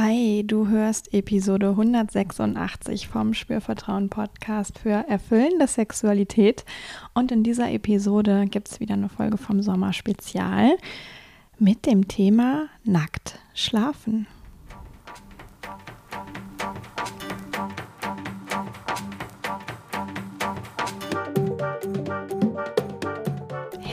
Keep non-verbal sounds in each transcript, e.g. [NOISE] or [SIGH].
Hi, du hörst Episode 186 vom Spürvertrauen Podcast für erfüllende Sexualität. Und in dieser Episode gibt es wieder eine Folge vom Sommerspezial mit dem Thema Nackt schlafen.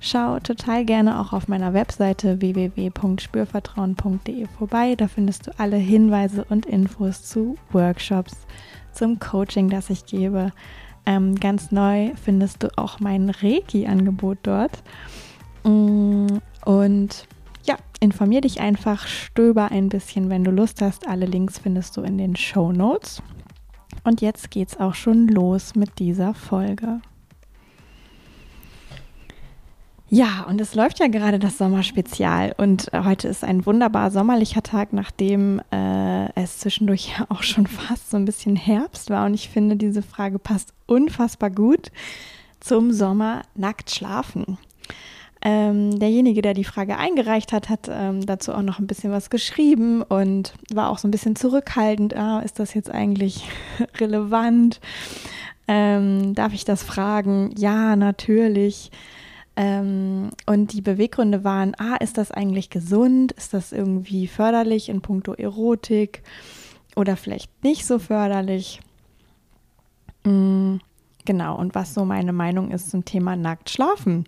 Schau total gerne auch auf meiner Webseite www.spürvertrauen.de vorbei. Da findest du alle Hinweise und Infos zu Workshops, zum Coaching, das ich gebe. Ähm, ganz neu findest du auch mein Reiki-Angebot dort. Mm, und ja, informier dich einfach, stöber ein bisschen, wenn du Lust hast. Alle Links findest du in den Show Notes. Und jetzt geht's auch schon los mit dieser Folge. Ja, und es läuft ja gerade das Sommerspezial und äh, heute ist ein wunderbar sommerlicher Tag, nachdem äh, es zwischendurch ja [LAUGHS] auch schon fast so ein bisschen Herbst war. Und ich finde, diese Frage passt unfassbar gut zum Sommer nackt schlafen. Ähm, derjenige, der die Frage eingereicht hat, hat ähm, dazu auch noch ein bisschen was geschrieben und war auch so ein bisschen zurückhaltend. Ah, ist das jetzt eigentlich [LAUGHS] relevant? Ähm, darf ich das fragen? Ja, natürlich. Ähm, und die Beweggründe waren, ah, ist das eigentlich gesund? Ist das irgendwie förderlich in puncto Erotik oder vielleicht nicht so förderlich? Mhm, genau, und was so meine Meinung ist zum Thema nackt schlafen.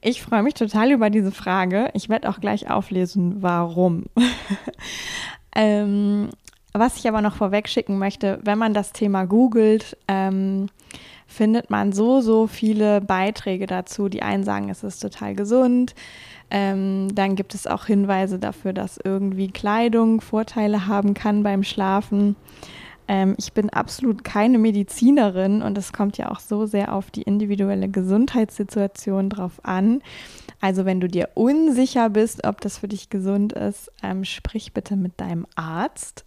Ich freue mich total über diese Frage. Ich werde auch gleich auflesen, warum. [LAUGHS] ähm, was ich aber noch vorweg schicken möchte, wenn man das Thema googelt, ähm, findet man so, so viele Beiträge dazu. Die einen sagen, es ist total gesund. Ähm, dann gibt es auch Hinweise dafür, dass irgendwie Kleidung Vorteile haben kann beim Schlafen. Ähm, ich bin absolut keine Medizinerin und es kommt ja auch so sehr auf die individuelle Gesundheitssituation drauf an. Also wenn du dir unsicher bist, ob das für dich gesund ist, ähm, sprich bitte mit deinem Arzt.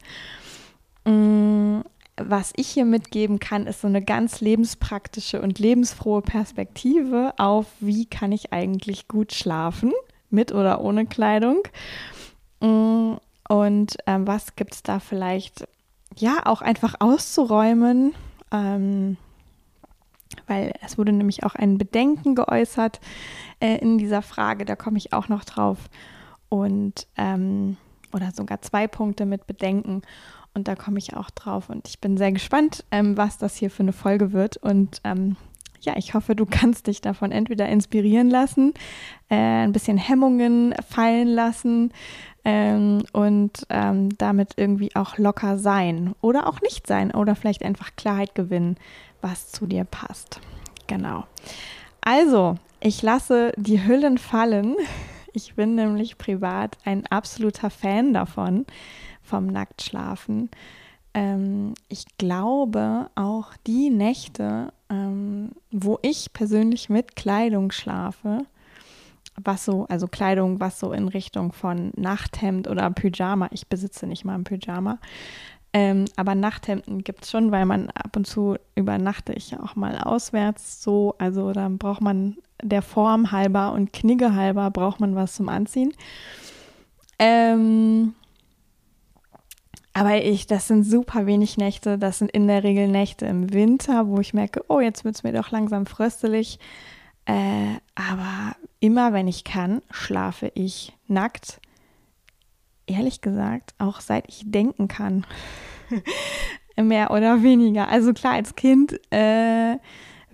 Was ich hier mitgeben kann, ist so eine ganz lebenspraktische und lebensfrohe Perspektive auf, wie kann ich eigentlich gut schlafen, mit oder ohne Kleidung. Mm, und ähm, was gibt es da vielleicht, ja, auch einfach auszuräumen, ähm, weil es wurde nämlich auch ein Bedenken geäußert äh, in dieser Frage, da komme ich auch noch drauf. Und, ähm, oder sogar zwei Punkte mit Bedenken. Und da komme ich auch drauf. Und ich bin sehr gespannt, ähm, was das hier für eine Folge wird. Und ähm, ja, ich hoffe, du [LAUGHS] kannst dich davon entweder inspirieren lassen, äh, ein bisschen Hemmungen fallen lassen ähm, und ähm, damit irgendwie auch locker sein oder auch nicht sein oder vielleicht einfach Klarheit gewinnen, was zu dir passt. Genau. Also, ich lasse die Hüllen fallen. [LAUGHS] Ich bin nämlich privat ein absoluter Fan davon vom Nacktschlafen. Ähm, ich glaube, auch die Nächte, ähm, wo ich persönlich mit Kleidung schlafe, was so, also Kleidung, was so in Richtung von Nachthemd oder Pyjama, ich besitze nicht mal ein Pyjama, ähm, aber Nachthemden gibt es schon, weil man ab und zu übernachte ich auch mal auswärts so, also dann braucht man der Form halber und Knigge halber braucht man was zum Anziehen. Ähm, aber ich, das sind super wenig Nächte. Das sind in der Regel Nächte im Winter, wo ich merke, oh, jetzt wird es mir doch langsam fröstelig. Äh, aber immer, wenn ich kann, schlafe ich nackt. Ehrlich gesagt, auch seit ich denken kann. [LAUGHS] Mehr oder weniger. Also klar, als Kind äh,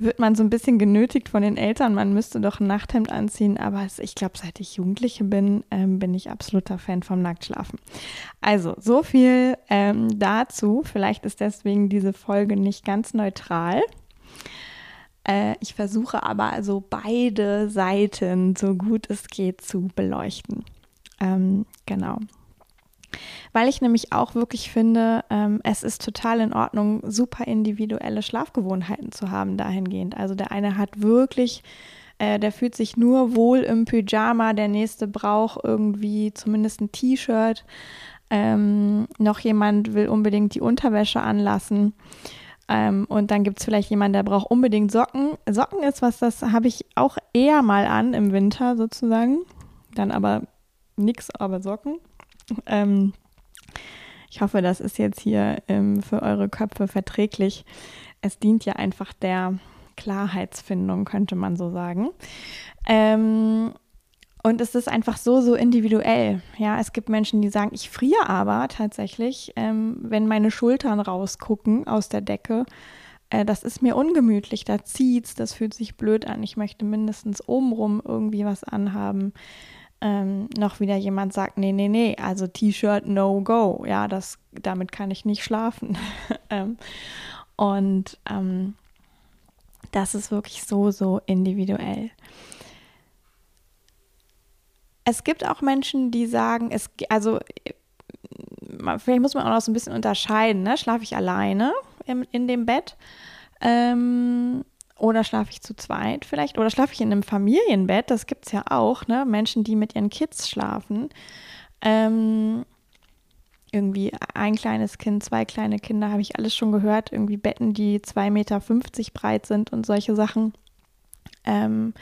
wird man so ein bisschen genötigt von den Eltern, man müsste doch ein Nachthemd anziehen, aber ich glaube, seit ich Jugendliche bin, ähm, bin ich absoluter Fan vom Nacktschlafen. Also, so viel ähm, dazu. Vielleicht ist deswegen diese Folge nicht ganz neutral. Äh, ich versuche aber also beide Seiten so gut es geht zu beleuchten. Ähm, genau. Weil ich nämlich auch wirklich finde, ähm, es ist total in Ordnung, super individuelle Schlafgewohnheiten zu haben dahingehend. Also der eine hat wirklich, äh, der fühlt sich nur wohl im Pyjama, der nächste braucht irgendwie zumindest ein T-Shirt. Ähm, noch jemand will unbedingt die Unterwäsche anlassen. Ähm, und dann gibt es vielleicht jemanden, der braucht unbedingt Socken. Socken ist was, das habe ich auch eher mal an im Winter sozusagen. Dann aber nichts, aber Socken. Ähm, ich hoffe, das ist jetzt hier ähm, für eure Köpfe verträglich. Es dient ja einfach der Klarheitsfindung, könnte man so sagen. Ähm, und es ist einfach so, so individuell. Ja, es gibt Menschen, die sagen, ich friere aber tatsächlich, ähm, wenn meine Schultern rausgucken aus der Decke. Äh, das ist mir ungemütlich, da zieht's, das fühlt sich blöd an. Ich möchte mindestens obenrum irgendwie was anhaben ähm, noch wieder jemand sagt, nee, nee, nee, also T-Shirt no go, ja, das, damit kann ich nicht schlafen. [LAUGHS] ähm, und ähm, das ist wirklich so, so individuell. Es gibt auch Menschen, die sagen, es, also vielleicht muss man auch noch so ein bisschen unterscheiden, ne? Schlafe ich alleine im, in dem Bett? Ähm, oder schlafe ich zu zweit vielleicht? Oder schlafe ich in einem Familienbett? Das gibt es ja auch, ne? Menschen, die mit ihren Kids schlafen. Ähm, irgendwie ein kleines Kind, zwei kleine Kinder, habe ich alles schon gehört. Irgendwie Betten, die 2,50 Meter breit sind und solche Sachen. Ähm,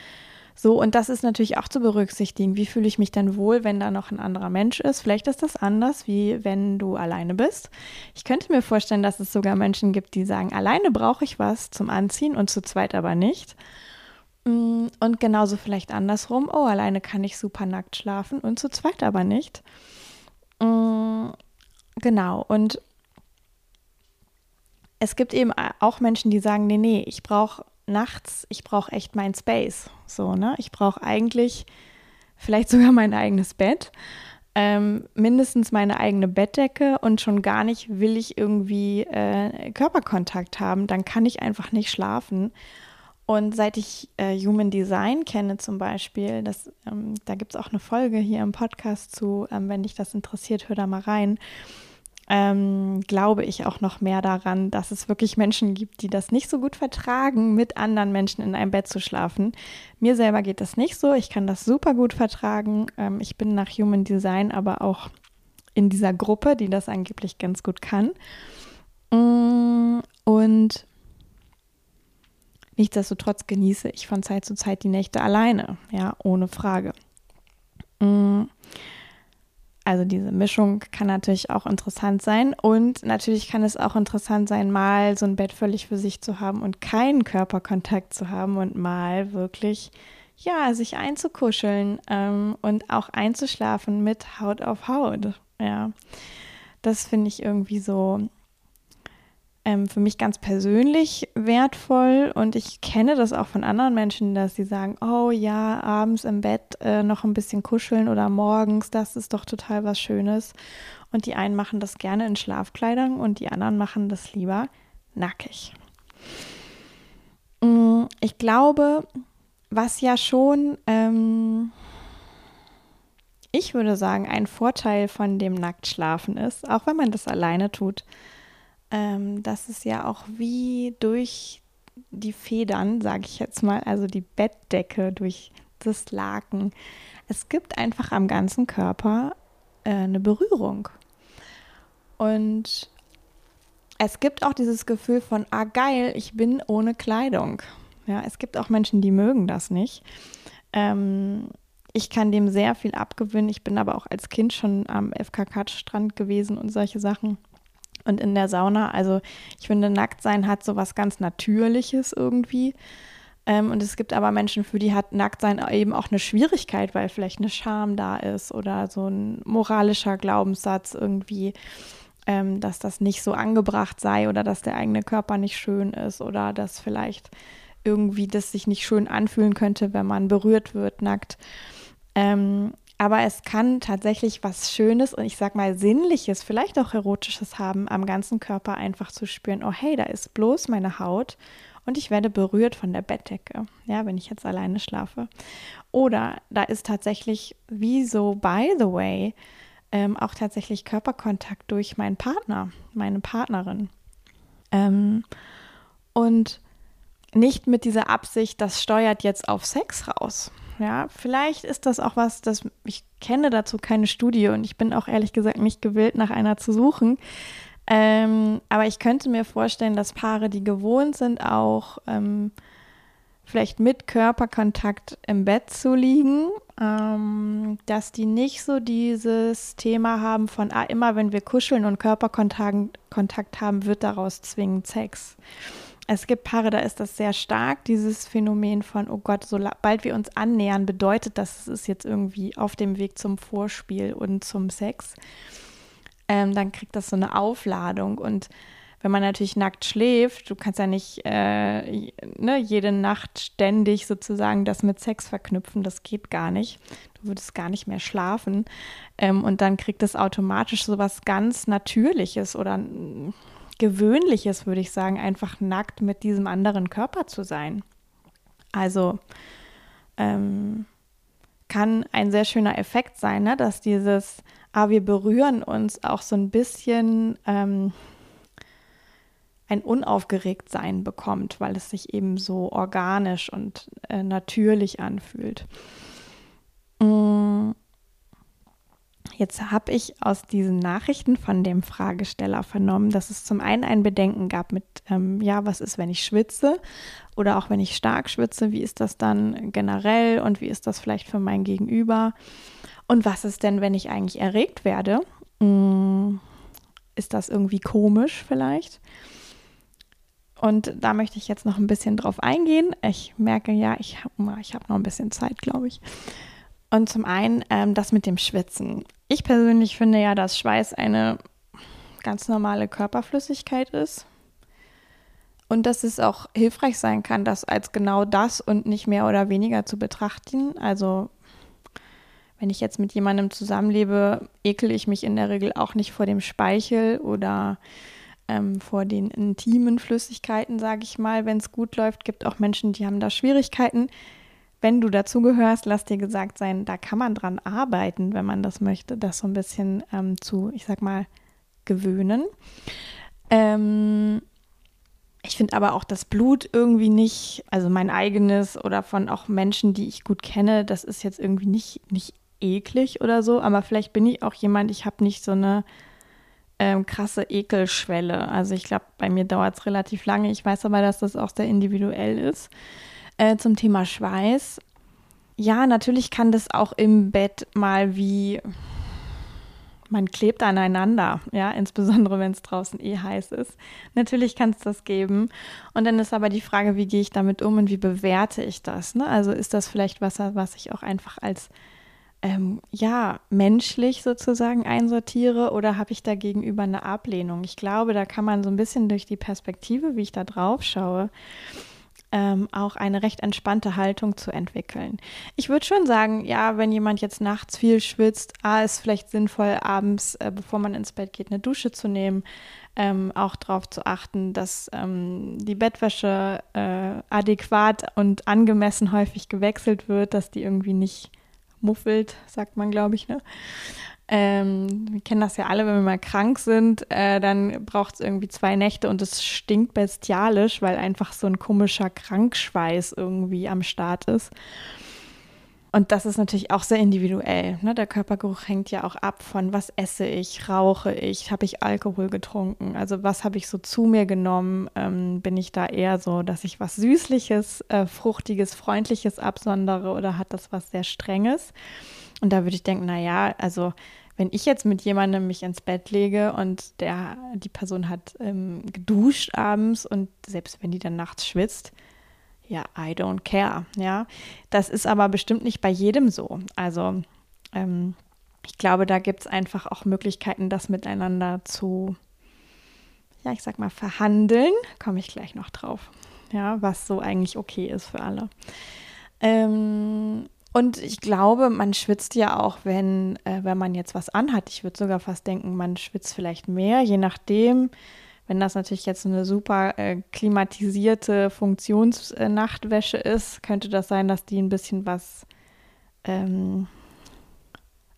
so, und das ist natürlich auch zu berücksichtigen. Wie fühle ich mich denn wohl, wenn da noch ein anderer Mensch ist? Vielleicht ist das anders, wie wenn du alleine bist. Ich könnte mir vorstellen, dass es sogar Menschen gibt, die sagen, alleine brauche ich was zum Anziehen und zu zweit aber nicht. Mm, und genauso vielleicht andersrum, oh, alleine kann ich super nackt schlafen und zu zweit aber nicht. Mm, genau, und es gibt eben auch Menschen, die sagen, nee, nee, ich brauche nachts, ich brauche echt mein Space. So, ne? Ich brauche eigentlich vielleicht sogar mein eigenes Bett, ähm, mindestens meine eigene Bettdecke und schon gar nicht will ich irgendwie äh, Körperkontakt haben, dann kann ich einfach nicht schlafen. Und seit ich äh, Human Design kenne zum Beispiel, das, ähm, da gibt es auch eine Folge hier im Podcast zu, ähm, wenn dich das interessiert, hör da mal rein ähm, glaube ich auch noch mehr daran, dass es wirklich Menschen gibt, die das nicht so gut vertragen, mit anderen Menschen in einem Bett zu schlafen. Mir selber geht das nicht so. Ich kann das super gut vertragen. Ähm, ich bin nach Human Design aber auch in dieser Gruppe, die das angeblich ganz gut kann. Mm, und nichtsdestotrotz genieße ich von Zeit zu Zeit die Nächte alleine, ja, ohne Frage. Also diese Mischung kann natürlich auch interessant sein. Und natürlich kann es auch interessant sein, mal so ein Bett völlig für sich zu haben und keinen Körperkontakt zu haben und mal wirklich, ja, sich einzukuscheln ähm, und auch einzuschlafen mit Haut auf Haut. Ja, das finde ich irgendwie so ähm, für mich ganz persönlich wertvoll und ich kenne das auch von anderen Menschen, dass sie sagen, oh ja, abends im Bett äh, noch ein bisschen kuscheln oder morgens, das ist doch total was Schönes. Und die einen machen das gerne in Schlafkleidern und die anderen machen das lieber nackig. Mm, ich glaube, was ja schon, ähm, ich würde sagen, ein Vorteil von dem Nacktschlafen ist, auch wenn man das alleine tut, ähm, dass es ja auch wie durch die Federn, sage ich jetzt mal, also die Bettdecke, durch das Laken, es gibt einfach am ganzen Körper äh, eine Berührung. Und es gibt auch dieses Gefühl von, ah geil, ich bin ohne Kleidung. Ja, es gibt auch Menschen, die mögen das nicht. Ähm, ich kann dem sehr viel abgewinnen. Ich bin aber auch als Kind schon am FKK-Strand gewesen und solche Sachen und in der Sauna. Also ich finde, Nacktsein hat so was ganz Natürliches irgendwie. Ähm, und es gibt aber Menschen, für die hat Nacktsein eben auch eine Schwierigkeit, weil vielleicht eine Scham da ist oder so ein moralischer Glaubenssatz irgendwie, ähm, dass das nicht so angebracht sei oder dass der eigene Körper nicht schön ist oder dass vielleicht irgendwie das sich nicht schön anfühlen könnte, wenn man berührt wird nackt. Ähm, aber es kann tatsächlich was Schönes und ich sag mal Sinnliches, vielleicht auch Erotisches haben, am ganzen Körper einfach zu spüren, oh hey, da ist bloß meine Haut und ich werde berührt von der Bettdecke, ja, wenn ich jetzt alleine schlafe. Oder da ist tatsächlich, wie so, by the way, ähm, auch tatsächlich Körperkontakt durch meinen Partner, meine Partnerin. Ähm, und nicht mit dieser Absicht, das steuert jetzt auf Sex raus. Ja, vielleicht ist das auch was, das ich kenne dazu keine Studie und ich bin auch ehrlich gesagt nicht gewillt, nach einer zu suchen. Ähm, aber ich könnte mir vorstellen, dass Paare, die gewohnt sind, auch ähm, vielleicht mit Körperkontakt im Bett zu liegen, ähm, dass die nicht so dieses Thema haben von, ah, immer wenn wir kuscheln und Körperkontakt Kontakt haben, wird daraus zwingend Sex. Es gibt Paare, da ist das sehr stark, dieses Phänomen von, oh Gott, sobald wir uns annähern, bedeutet das, es ist jetzt irgendwie auf dem Weg zum Vorspiel und zum Sex. Ähm, dann kriegt das so eine Aufladung und wenn man natürlich nackt schläft, du kannst ja nicht äh, ne, jede Nacht ständig sozusagen das mit Sex verknüpfen, das geht gar nicht. Du würdest gar nicht mehr schlafen. Ähm, und dann kriegt es automatisch so was ganz Natürliches oder Gewöhnliches, würde ich sagen, einfach nackt mit diesem anderen Körper zu sein. Also ähm, kann ein sehr schöner Effekt sein, ne? dass dieses, ah, wir berühren uns auch so ein bisschen ähm, ein Unaufgeregtsein bekommt, weil es sich eben so organisch und äh, natürlich anfühlt. Mm. Jetzt habe ich aus diesen Nachrichten von dem Fragesteller vernommen, dass es zum einen ein Bedenken gab mit, ähm, ja, was ist, wenn ich schwitze oder auch wenn ich stark schwitze, wie ist das dann generell und wie ist das vielleicht für mein Gegenüber? Und was ist denn, wenn ich eigentlich erregt werde? Hm, ist das irgendwie komisch vielleicht? Und da möchte ich jetzt noch ein bisschen drauf eingehen. Ich merke ja, ich habe ich hab noch ein bisschen Zeit, glaube ich. Und zum einen ähm, das mit dem Schwitzen. Ich persönlich finde ja, dass Schweiß eine ganz normale Körperflüssigkeit ist. Und dass es auch hilfreich sein kann, das als genau das und nicht mehr oder weniger zu betrachten. Also wenn ich jetzt mit jemandem zusammenlebe, ekel ich mich in der Regel auch nicht vor dem Speichel oder ähm, vor den intimen Flüssigkeiten, sage ich mal, wenn es gut läuft. Gibt auch Menschen, die haben da Schwierigkeiten wenn du dazugehörst, lass dir gesagt sein, da kann man dran arbeiten, wenn man das möchte, das so ein bisschen ähm, zu, ich sag mal, gewöhnen. Ähm, ich finde aber auch das Blut irgendwie nicht, also mein eigenes oder von auch Menschen, die ich gut kenne, das ist jetzt irgendwie nicht, nicht eklig oder so, aber vielleicht bin ich auch jemand, ich habe nicht so eine ähm, krasse Ekelschwelle. Also ich glaube, bei mir dauert es relativ lange. Ich weiß aber, dass das auch sehr individuell ist. Äh, zum Thema Schweiß. Ja, natürlich kann das auch im Bett mal wie man klebt aneinander, ja, insbesondere wenn es draußen eh heiß ist. Natürlich kann es das geben. Und dann ist aber die Frage, wie gehe ich damit um und wie bewerte ich das? Ne? Also ist das vielleicht was, was ich auch einfach als ähm, ja, menschlich sozusagen einsortiere oder habe ich da gegenüber eine Ablehnung? Ich glaube, da kann man so ein bisschen durch die Perspektive, wie ich da drauf schaue, ähm, auch eine recht entspannte Haltung zu entwickeln. Ich würde schon sagen, ja, wenn jemand jetzt nachts viel schwitzt, ah, ist vielleicht sinnvoll, abends, äh, bevor man ins Bett geht, eine Dusche zu nehmen. Ähm, auch darauf zu achten, dass ähm, die Bettwäsche äh, adäquat und angemessen häufig gewechselt wird, dass die irgendwie nicht muffelt, sagt man, glaube ich. Ne? Ähm, wir kennen das ja alle, wenn wir mal krank sind, äh, dann braucht es irgendwie zwei Nächte und es stinkt bestialisch, weil einfach so ein komischer Krankschweiß irgendwie am Start ist. Und das ist natürlich auch sehr individuell. Ne? Der Körpergeruch hängt ja auch ab von, was esse ich, rauche ich, habe ich Alkohol getrunken, also was habe ich so zu mir genommen, ähm, bin ich da eher so, dass ich was Süßliches, äh, Fruchtiges, Freundliches absondere oder hat das was sehr Strenges? Und da würde ich denken, naja, also wenn ich jetzt mit jemandem mich ins Bett lege und der, die Person hat ähm, geduscht abends und selbst wenn die dann nachts schwitzt, ja, I don't care, ja. Das ist aber bestimmt nicht bei jedem so. Also ähm, ich glaube, da gibt es einfach auch Möglichkeiten, das miteinander zu, ja, ich sag mal, verhandeln. Komme ich gleich noch drauf. Ja, was so eigentlich okay ist für alle. Ähm, und ich glaube, man schwitzt ja auch, wenn, äh, wenn man jetzt was anhat. Ich würde sogar fast denken, man schwitzt vielleicht mehr, je nachdem. Wenn das natürlich jetzt eine super äh, klimatisierte Funktionsnachtwäsche ist, könnte das sein, dass die ein bisschen was ähm,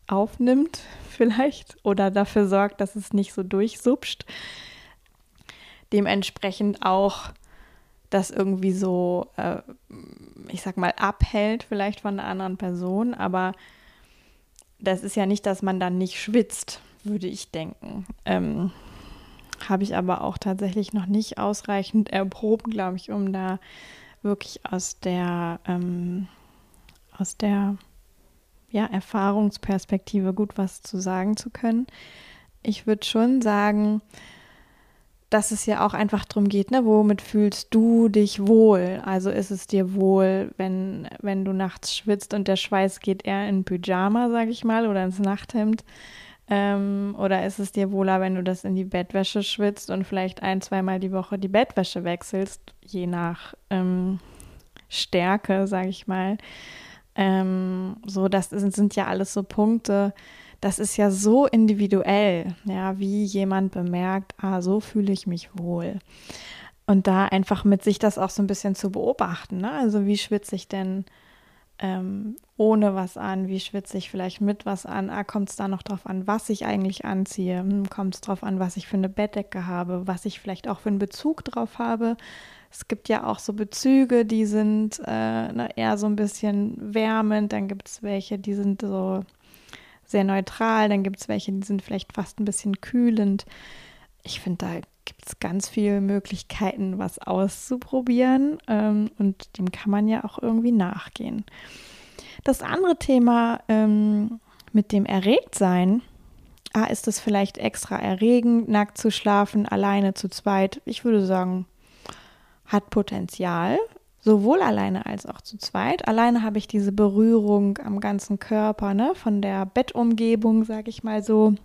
aufnimmt [LAUGHS] vielleicht oder dafür sorgt, dass es nicht so durchsupscht. Dementsprechend auch das irgendwie so, äh, ich sag mal, abhält vielleicht von einer anderen Person, aber das ist ja nicht, dass man dann nicht schwitzt, würde ich denken. Ähm, Habe ich aber auch tatsächlich noch nicht ausreichend erprobt, glaube ich, um da wirklich aus der, ähm, aus der ja, Erfahrungsperspektive gut was zu sagen zu können. Ich würde schon sagen, dass es ja auch einfach darum geht, ne, womit fühlst du dich wohl? Also ist es dir wohl, wenn, wenn du nachts schwitzt und der Schweiß geht eher in Pyjama, sage ich mal, oder ins Nachthemd? Ähm, oder ist es dir wohler, wenn du das in die Bettwäsche schwitzt und vielleicht ein, zweimal die Woche die Bettwäsche wechselst, je nach ähm, Stärke, sage ich mal? Ähm, so, das sind ja alles so Punkte, das ist ja so individuell, ja, wie jemand bemerkt, ah, so fühle ich mich wohl. Und da einfach mit sich das auch so ein bisschen zu beobachten, ne? Also wie schwitze ich denn ähm, ohne was an? Wie schwitze ich vielleicht mit was an? Ah, kommt es da noch drauf an, was ich eigentlich anziehe? Hm, kommt es drauf an, was ich für eine Bettdecke habe, was ich vielleicht auch für einen Bezug drauf habe? Es gibt ja auch so Bezüge, die sind äh, na, eher so ein bisschen wärmend, dann gibt es welche, die sind so sehr neutral. Dann gibt es welche, die sind vielleicht fast ein bisschen kühlend. Ich finde, da gibt es ganz viele Möglichkeiten, was auszuprobieren. Ähm, und dem kann man ja auch irgendwie nachgehen. Das andere Thema ähm, mit dem Erregtsein. Ah, ist es vielleicht extra erregend, nackt zu schlafen, alleine zu zweit? Ich würde sagen, hat Potenzial sowohl alleine als auch zu zweit. Alleine habe ich diese Berührung am ganzen Körper, ne, von der Bettumgebung, sage ich mal so.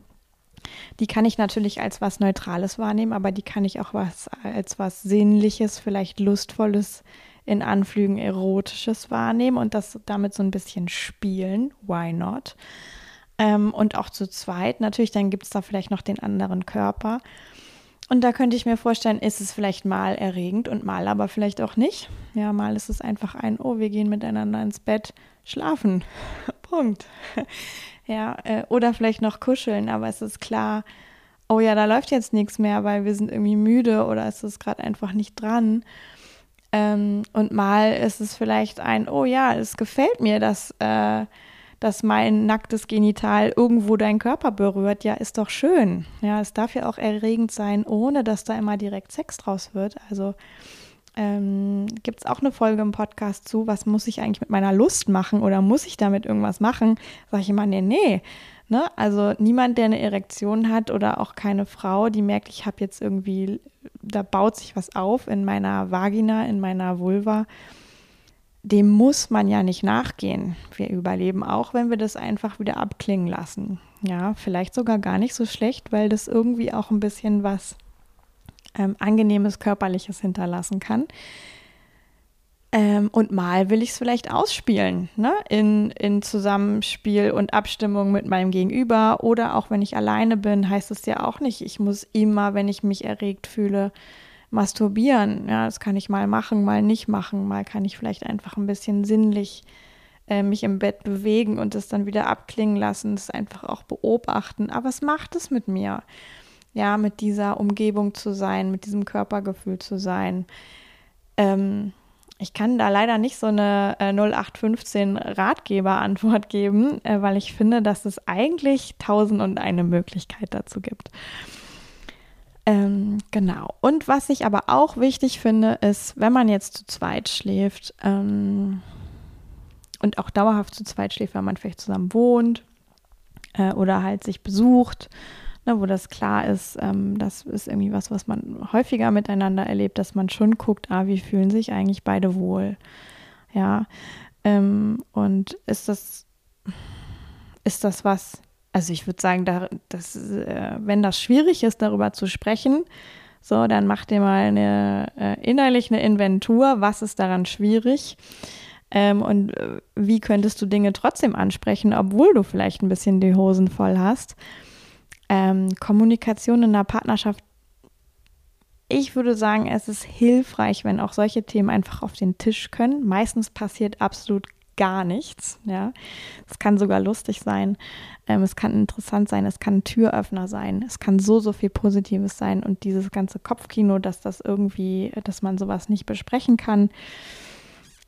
Die kann ich natürlich als was Neutrales wahrnehmen, aber die kann ich auch was, als was Sinnliches, vielleicht Lustvolles, in Anflügen Erotisches wahrnehmen und das damit so ein bisschen spielen. Why not? Ähm, und auch zu zweit. Natürlich, dann gibt es da vielleicht noch den anderen Körper. Und da könnte ich mir vorstellen, ist es vielleicht mal erregend und mal aber vielleicht auch nicht. Ja, mal ist es einfach ein, oh, wir gehen miteinander ins Bett, schlafen. [LAUGHS] Punkt. [LAUGHS] ja, äh, oder vielleicht noch kuscheln, aber es ist klar, oh ja, da läuft jetzt nichts mehr, weil wir sind irgendwie müde oder ist es gerade einfach nicht dran. Ähm, und mal ist es vielleicht ein, oh ja, es gefällt mir, dass äh, dass mein nacktes Genital irgendwo deinen Körper berührt, ja, ist doch schön. Ja, es darf ja auch erregend sein, ohne dass da immer direkt Sex draus wird. Also ähm, gibt es auch eine Folge im Podcast zu, was muss ich eigentlich mit meiner Lust machen oder muss ich damit irgendwas machen? Sag ich immer, nee, nee. Ne? Also niemand, der eine Erektion hat oder auch keine Frau, die merkt, ich habe jetzt irgendwie, da baut sich was auf in meiner Vagina, in meiner Vulva dem muss man ja nicht nachgehen. Wir überleben auch, wenn wir das einfach wieder abklingen lassen. Ja, vielleicht sogar gar nicht so schlecht, weil das irgendwie auch ein bisschen was ähm, angenehmes körperliches hinterlassen kann. Ähm, und mal will ich es vielleicht ausspielen, ne? in, in Zusammenspiel und Abstimmung mit meinem Gegenüber. Oder auch wenn ich alleine bin, heißt es ja auch nicht, ich muss immer, wenn ich mich erregt fühle, masturbieren. Ja, das kann ich mal machen, mal nicht machen. Mal kann ich vielleicht einfach ein bisschen sinnlich äh, mich im Bett bewegen und das dann wieder abklingen lassen, das einfach auch beobachten. Aber was macht es mit mir? Ja, mit dieser Umgebung zu sein, mit diesem Körpergefühl zu sein. Ähm, ich kann da leider nicht so eine äh, 0815 Ratgeber-Antwort geben, äh, weil ich finde, dass es eigentlich tausend und eine Möglichkeit dazu gibt. Ähm, genau. Und was ich aber auch wichtig finde, ist, wenn man jetzt zu zweit schläft ähm, und auch dauerhaft zu zweit schläft, wenn man vielleicht zusammen wohnt äh, oder halt sich besucht, ne, wo das klar ist, ähm, das ist irgendwie was, was man häufiger miteinander erlebt, dass man schon guckt, ah, wie fühlen sich eigentlich beide wohl. Ja. Ähm, und ist das, ist das was, also ich würde sagen, da, das, äh, wenn das schwierig ist, darüber zu sprechen, so, dann mach dir mal eine, äh, innerlich eine Inventur, was ist daran schwierig ähm, und äh, wie könntest du Dinge trotzdem ansprechen, obwohl du vielleicht ein bisschen die Hosen voll hast. Ähm, Kommunikation in einer Partnerschaft, ich würde sagen, es ist hilfreich, wenn auch solche Themen einfach auf den Tisch können. Meistens passiert absolut gar nichts. Ja, es kann sogar lustig sein, ähm, es kann interessant sein, es kann ein Türöffner sein, es kann so so viel Positives sein und dieses ganze Kopfkino, dass das irgendwie, dass man sowas nicht besprechen kann.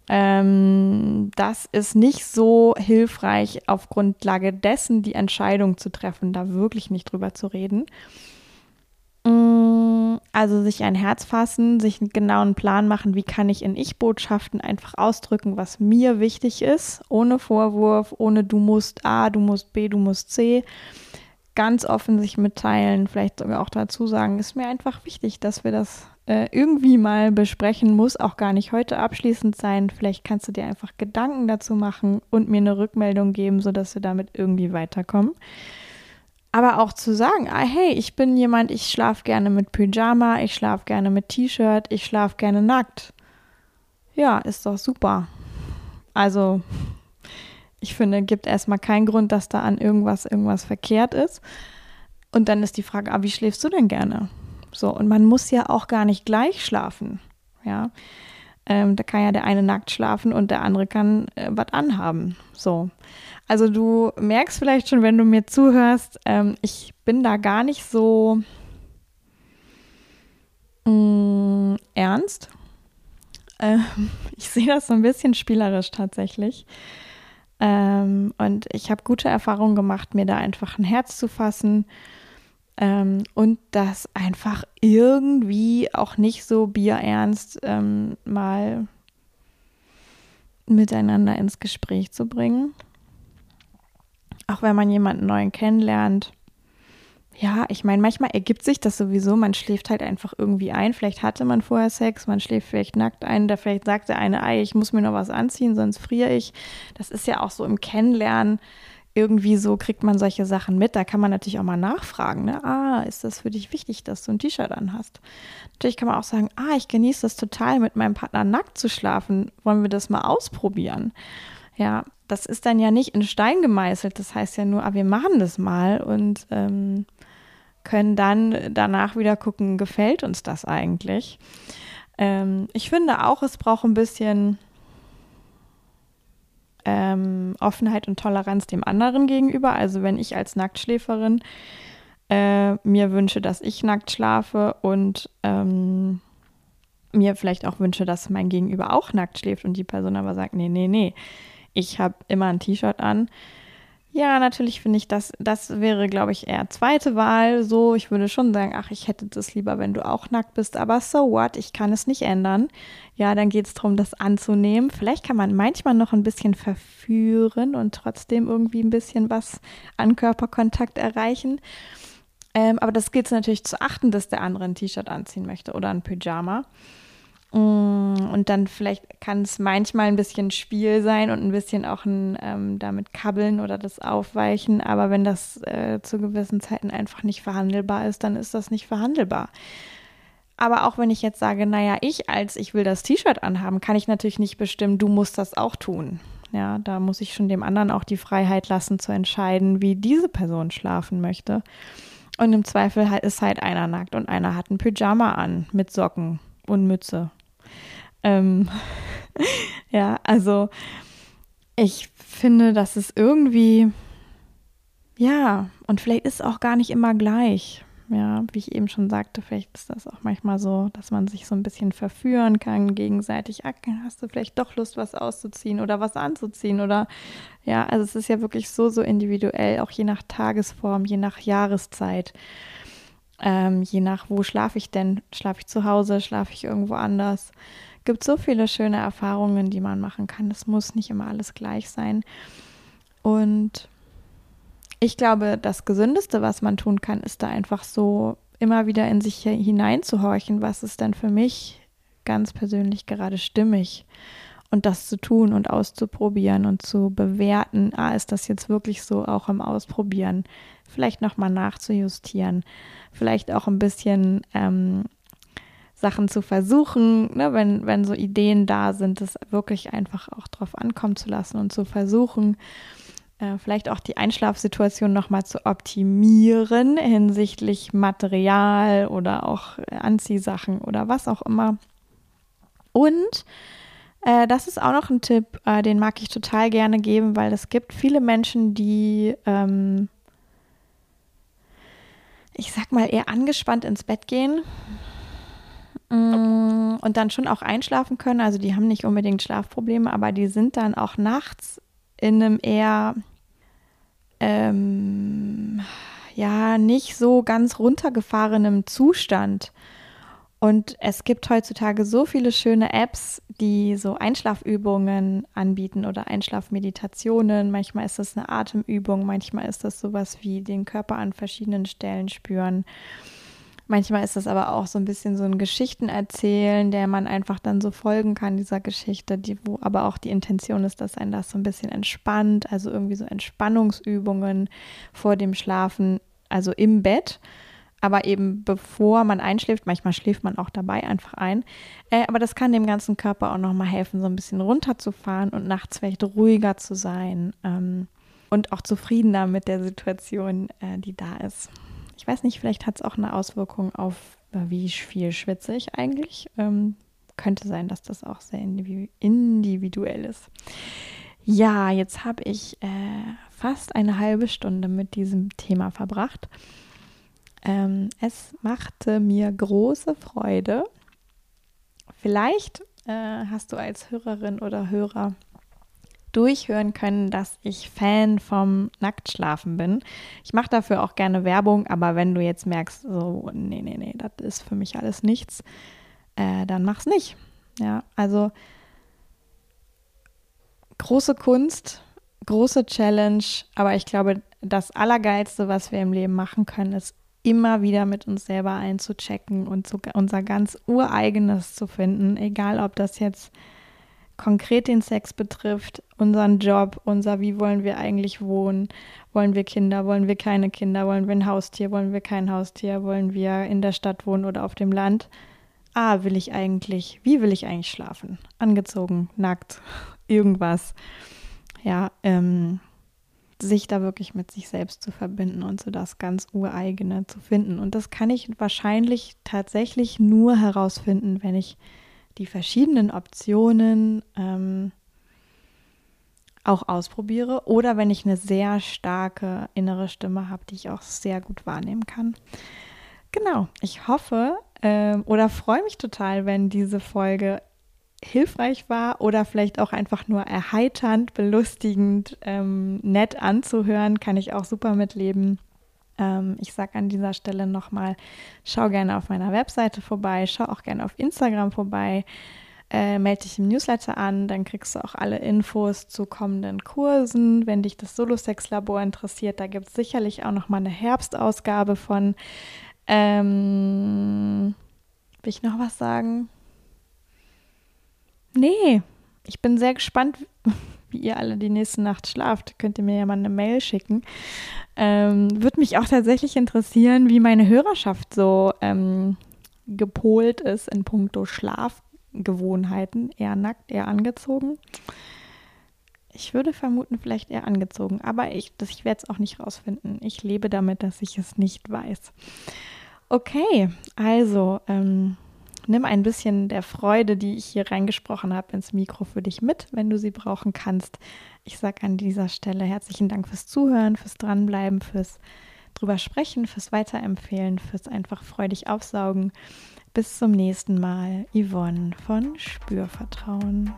Ähm, das ist nicht so hilfreich, auf Grundlage dessen die Entscheidung zu treffen, da wirklich nicht drüber zu reden. Also sich ein Herz fassen, sich einen genauen Plan machen, wie kann ich in Ich-Botschaften einfach ausdrücken, was mir wichtig ist, ohne Vorwurf, ohne du musst A, du musst B, du musst C. Ganz offen sich mitteilen, vielleicht sogar auch dazu sagen, ist mir einfach wichtig, dass wir das äh, irgendwie mal besprechen, muss auch gar nicht heute abschließend sein. Vielleicht kannst du dir einfach Gedanken dazu machen und mir eine Rückmeldung geben, sodass wir damit irgendwie weiterkommen. Aber auch zu sagen, ah, hey, ich bin jemand, ich schlafe gerne mit Pyjama, ich schlafe gerne mit T-Shirt, ich schlafe gerne nackt. Ja, ist doch super. Also, ich finde, gibt erstmal keinen Grund, dass da an irgendwas irgendwas verkehrt ist. Und dann ist die Frage, ah, wie schläfst du denn gerne? So, und man muss ja auch gar nicht gleich schlafen. Ja. Ähm, da kann ja der eine nackt schlafen und der andere kann äh, was anhaben. So. Also du merkst vielleicht schon, wenn du mir zuhörst, ähm, ich bin da gar nicht so mh, mm, ernst. Ähm, [LAUGHS] ich sehe das so ein bisschen spielerisch tatsächlich. Ähm, und ich habe gute Erfahrungen gemacht, mir da einfach ein Herz zu fassen ähm, und das einfach irgendwie auch nicht so bierernst ähm, mal miteinander ins Gespräch zu bringen. Auch wenn man jemanden neuen kennenlernt. Ja, ich meine, manchmal ergibt sich das sowieso. Man schläft halt einfach irgendwie ein. Vielleicht hatte man vorher Sex, man schläft vielleicht nackt ein. Da vielleicht sagt der eine, Ei, ich muss mir noch was anziehen, sonst friere ich. Das ist ja auch so im Kennenlernen irgendwie so kriegt man solche Sachen mit. Da kann man natürlich auch mal nachfragen. Ne? Ah, ist das für dich wichtig, dass du ein T-Shirt anhast? Natürlich kann man auch sagen, ah, ich genieße das total, mit meinem Partner nackt zu schlafen. Wollen wir das mal ausprobieren? Ja, das ist dann ja nicht in Stein gemeißelt. Das heißt ja nur, ah, wir machen das mal und ähm, können dann danach wieder gucken, gefällt uns das eigentlich? Ähm, ich finde auch, es braucht ein bisschen ähm, Offenheit und Toleranz dem anderen gegenüber. Also wenn ich als Nacktschläferin äh, mir wünsche, dass ich nackt schlafe und ähm, mir vielleicht auch wünsche, dass mein Gegenüber auch nackt schläft und die Person aber sagt, nee, nee, nee, ich habe immer ein T-Shirt an, ja, natürlich finde ich das, das wäre, glaube ich, eher zweite Wahl. So, ich würde schon sagen, ach, ich hätte das lieber, wenn du auch nackt bist, aber so what, ich kann es nicht ändern. Ja, dann geht es darum, das anzunehmen. Vielleicht kann man manchmal noch ein bisschen verführen und trotzdem irgendwie ein bisschen was an Körperkontakt erreichen. Ähm, aber das gilt es natürlich zu achten, dass der andere ein T-Shirt anziehen möchte oder ein Pyjama. Mm, und dann vielleicht kann es manchmal ein bisschen Spiel sein und ein bisschen auch ein ähm, damit kabbeln oder das aufweichen. Aber wenn das äh, zu gewissen Zeiten einfach nicht verhandelbar ist, dann ist das nicht verhandelbar. Aber auch wenn ich jetzt sage, naja, ich als ich will das T-Shirt anhaben, kann ich natürlich nicht bestimmen, du musst das auch tun. Ja, da muss ich schon dem anderen auch die Freiheit lassen zu entscheiden, wie diese Person schlafen möchte. Und im Zweifel ist halt einer nackt und einer hat ein Pyjama an mit Socken und Mütze ähm, [LAUGHS] ja, also ich finde, dass es irgendwie, ja, und vielleicht ist es auch gar nicht immer gleich. Ja, wie ich eben schon sagte, vielleicht ist das auch manchmal so, dass man sich so ein bisschen verführen kann gegenseitig. Ah, hast du vielleicht doch Lust, was auszuziehen oder was anzuziehen? Oder ja, also es ist ja wirklich so, so individuell, auch je nach Tagesform, je nach Jahreszeit. Ähm, je nach, wo schlafe ich denn? Schlafe ich zu Hause? Schlafe ich irgendwo anders? Gibt so viele schöne Erfahrungen, die man machen kann. Es muss nicht immer alles gleich sein. Und ich glaube, das Gesündeste, was man tun kann, ist da einfach so immer wieder in sich hineinzuhorchen, was ist denn für mich ganz persönlich gerade stimmig und das zu tun und auszuprobieren und zu bewerten, ah, ist das jetzt wirklich so auch im Ausprobieren, vielleicht nochmal nachzujustieren, vielleicht auch ein bisschen ähm, Sachen zu versuchen, ne, wenn, wenn so Ideen da sind, es wirklich einfach auch drauf ankommen zu lassen und zu versuchen, äh, vielleicht auch die Einschlafsituation nochmal zu optimieren hinsichtlich Material oder auch Anziehsachen oder was auch immer. Und Äh, das ist auch noch ein Tipp, äh, den mag ich total gerne geben, weil es gibt viele Menschen, die, ähm, ich sag mal, eher angespannt ins Bett gehen und dann schon auch einschlafen können. Also die haben nicht unbedingt Schlafprobleme, aber die sind dann auch nachts in einem eher ähm, ja nicht so ganz runtergefahrenen Zustand. Und es gibt heutzutage so viele schöne Apps, die so Einschlafübungen anbieten oder Einschlafmeditationen. Manchmal ist das eine Atemübung, manchmal ist das sowas wie den Körper an verschiedenen Stellen spüren. Manchmal ist das aber auch so ein bisschen so ein Geschichten erzählen, der man einfach dann so folgen kann, dieser Geschichte, die, wo aber auch die Intention ist, dass ein das so ein bisschen entspannt, also irgendwie so Entspannungsübungen vor dem Schlafen, also im Bett aber eben bevor man einschläft, manchmal schläft man auch dabei einfach ein. Äh, aber das kann dem ganzen Körper auch nochmal helfen, so ein bisschen runterzufahren und nachts vielleicht ruhiger zu sein ähm, und auch zufriedener mit der Situation, äh, die da ist. Ich weiß nicht, vielleicht hat es auch eine Auswirkung auf, wie viel schwitze ich eigentlich. Ähm, könnte sein, dass das auch sehr individuell ist. Ja, jetzt habe ich äh, fast eine halbe Stunde mit diesem Thema verbracht. Ähm, es machte mir große Freude. Vielleicht äh, hast du als Hörerin oder Hörer durchhören können, dass ich Fan vom Nacktschlafen bin. Ich mache dafür auch gerne Werbung, aber wenn du jetzt merkst, so, nee, nee, nee, das ist für mich alles nichts, äh, dann mach's nicht. Ja, also große Kunst, große Challenge, aber ich glaube, das Allergeilste, was wir im Leben machen können, ist immer wieder mit uns selber einzuchecken und so unser ganz ureigenes zu finden, egal ob das jetzt konkret den Sex betrifft, unseren Job, unser wie wollen wir eigentlich wohnen, wollen wir Kinder, wollen wir keine Kinder, wollen wir ein Haustier, wollen wir kein Haustier, wollen wir in der Stadt wohnen oder auf dem Land. Ah, will ich eigentlich, wie will ich eigentlich schlafen? Angezogen, nackt, [LAUGHS] irgendwas. Ja, ähm, sich da wirklich mit sich selbst zu verbinden und so das ganz ureigene zu finden. Und das kann ich wahrscheinlich tatsächlich nur herausfinden, wenn ich die verschiedenen Optionen ähm, auch ausprobiere oder wenn ich eine sehr starke innere Stimme habe, die ich auch sehr gut wahrnehmen kann. Genau, ich hoffe äh, oder freue mich total, wenn diese Folge hilfreich war oder vielleicht auch einfach nur erheiternd, belustigend, ähm, nett anzuhören, kann ich auch super mitleben. Ähm, ich sage an dieser Stelle nochmal, schau gerne auf meiner Webseite vorbei, schau auch gerne auf Instagram vorbei, äh, melde dich im Newsletter an, dann kriegst du auch alle Infos zu kommenden Kursen. Wenn dich das Solo-Sex-Labor interessiert, da gibt es sicherlich auch nochmal eine Herbstausgabe von. Ähm, will ich noch was sagen? Nee, ich bin sehr gespannt, wie ihr alle die nächste Nacht schlaft. Könnt ihr mir ja mal eine Mail schicken. Ähm, Würde mich auch tatsächlich interessieren, wie meine Hörerschaft so ähm, gepolt ist in puncto Schlafgewohnheiten. Eher nackt, eher angezogen. Ich würde vermuten, vielleicht eher angezogen, aber ich, ich werde es auch nicht rausfinden. Ich lebe damit, dass ich es nicht weiß. Okay, also ähm, nimm ein bisschen der Freude, die ich hier reingesprochen habe, ins Mikro für dich mit, wenn du sie brauchen kannst. Ich sage an dieser Stelle herzlichen Dank fürs Zuhören, fürs Dranbleiben, fürs drüber sprechen, fürs Weiterempfehlen, fürs einfach freudig aufsaugen. Bis zum nächsten Mal, Yvonne von Spürvertrauen.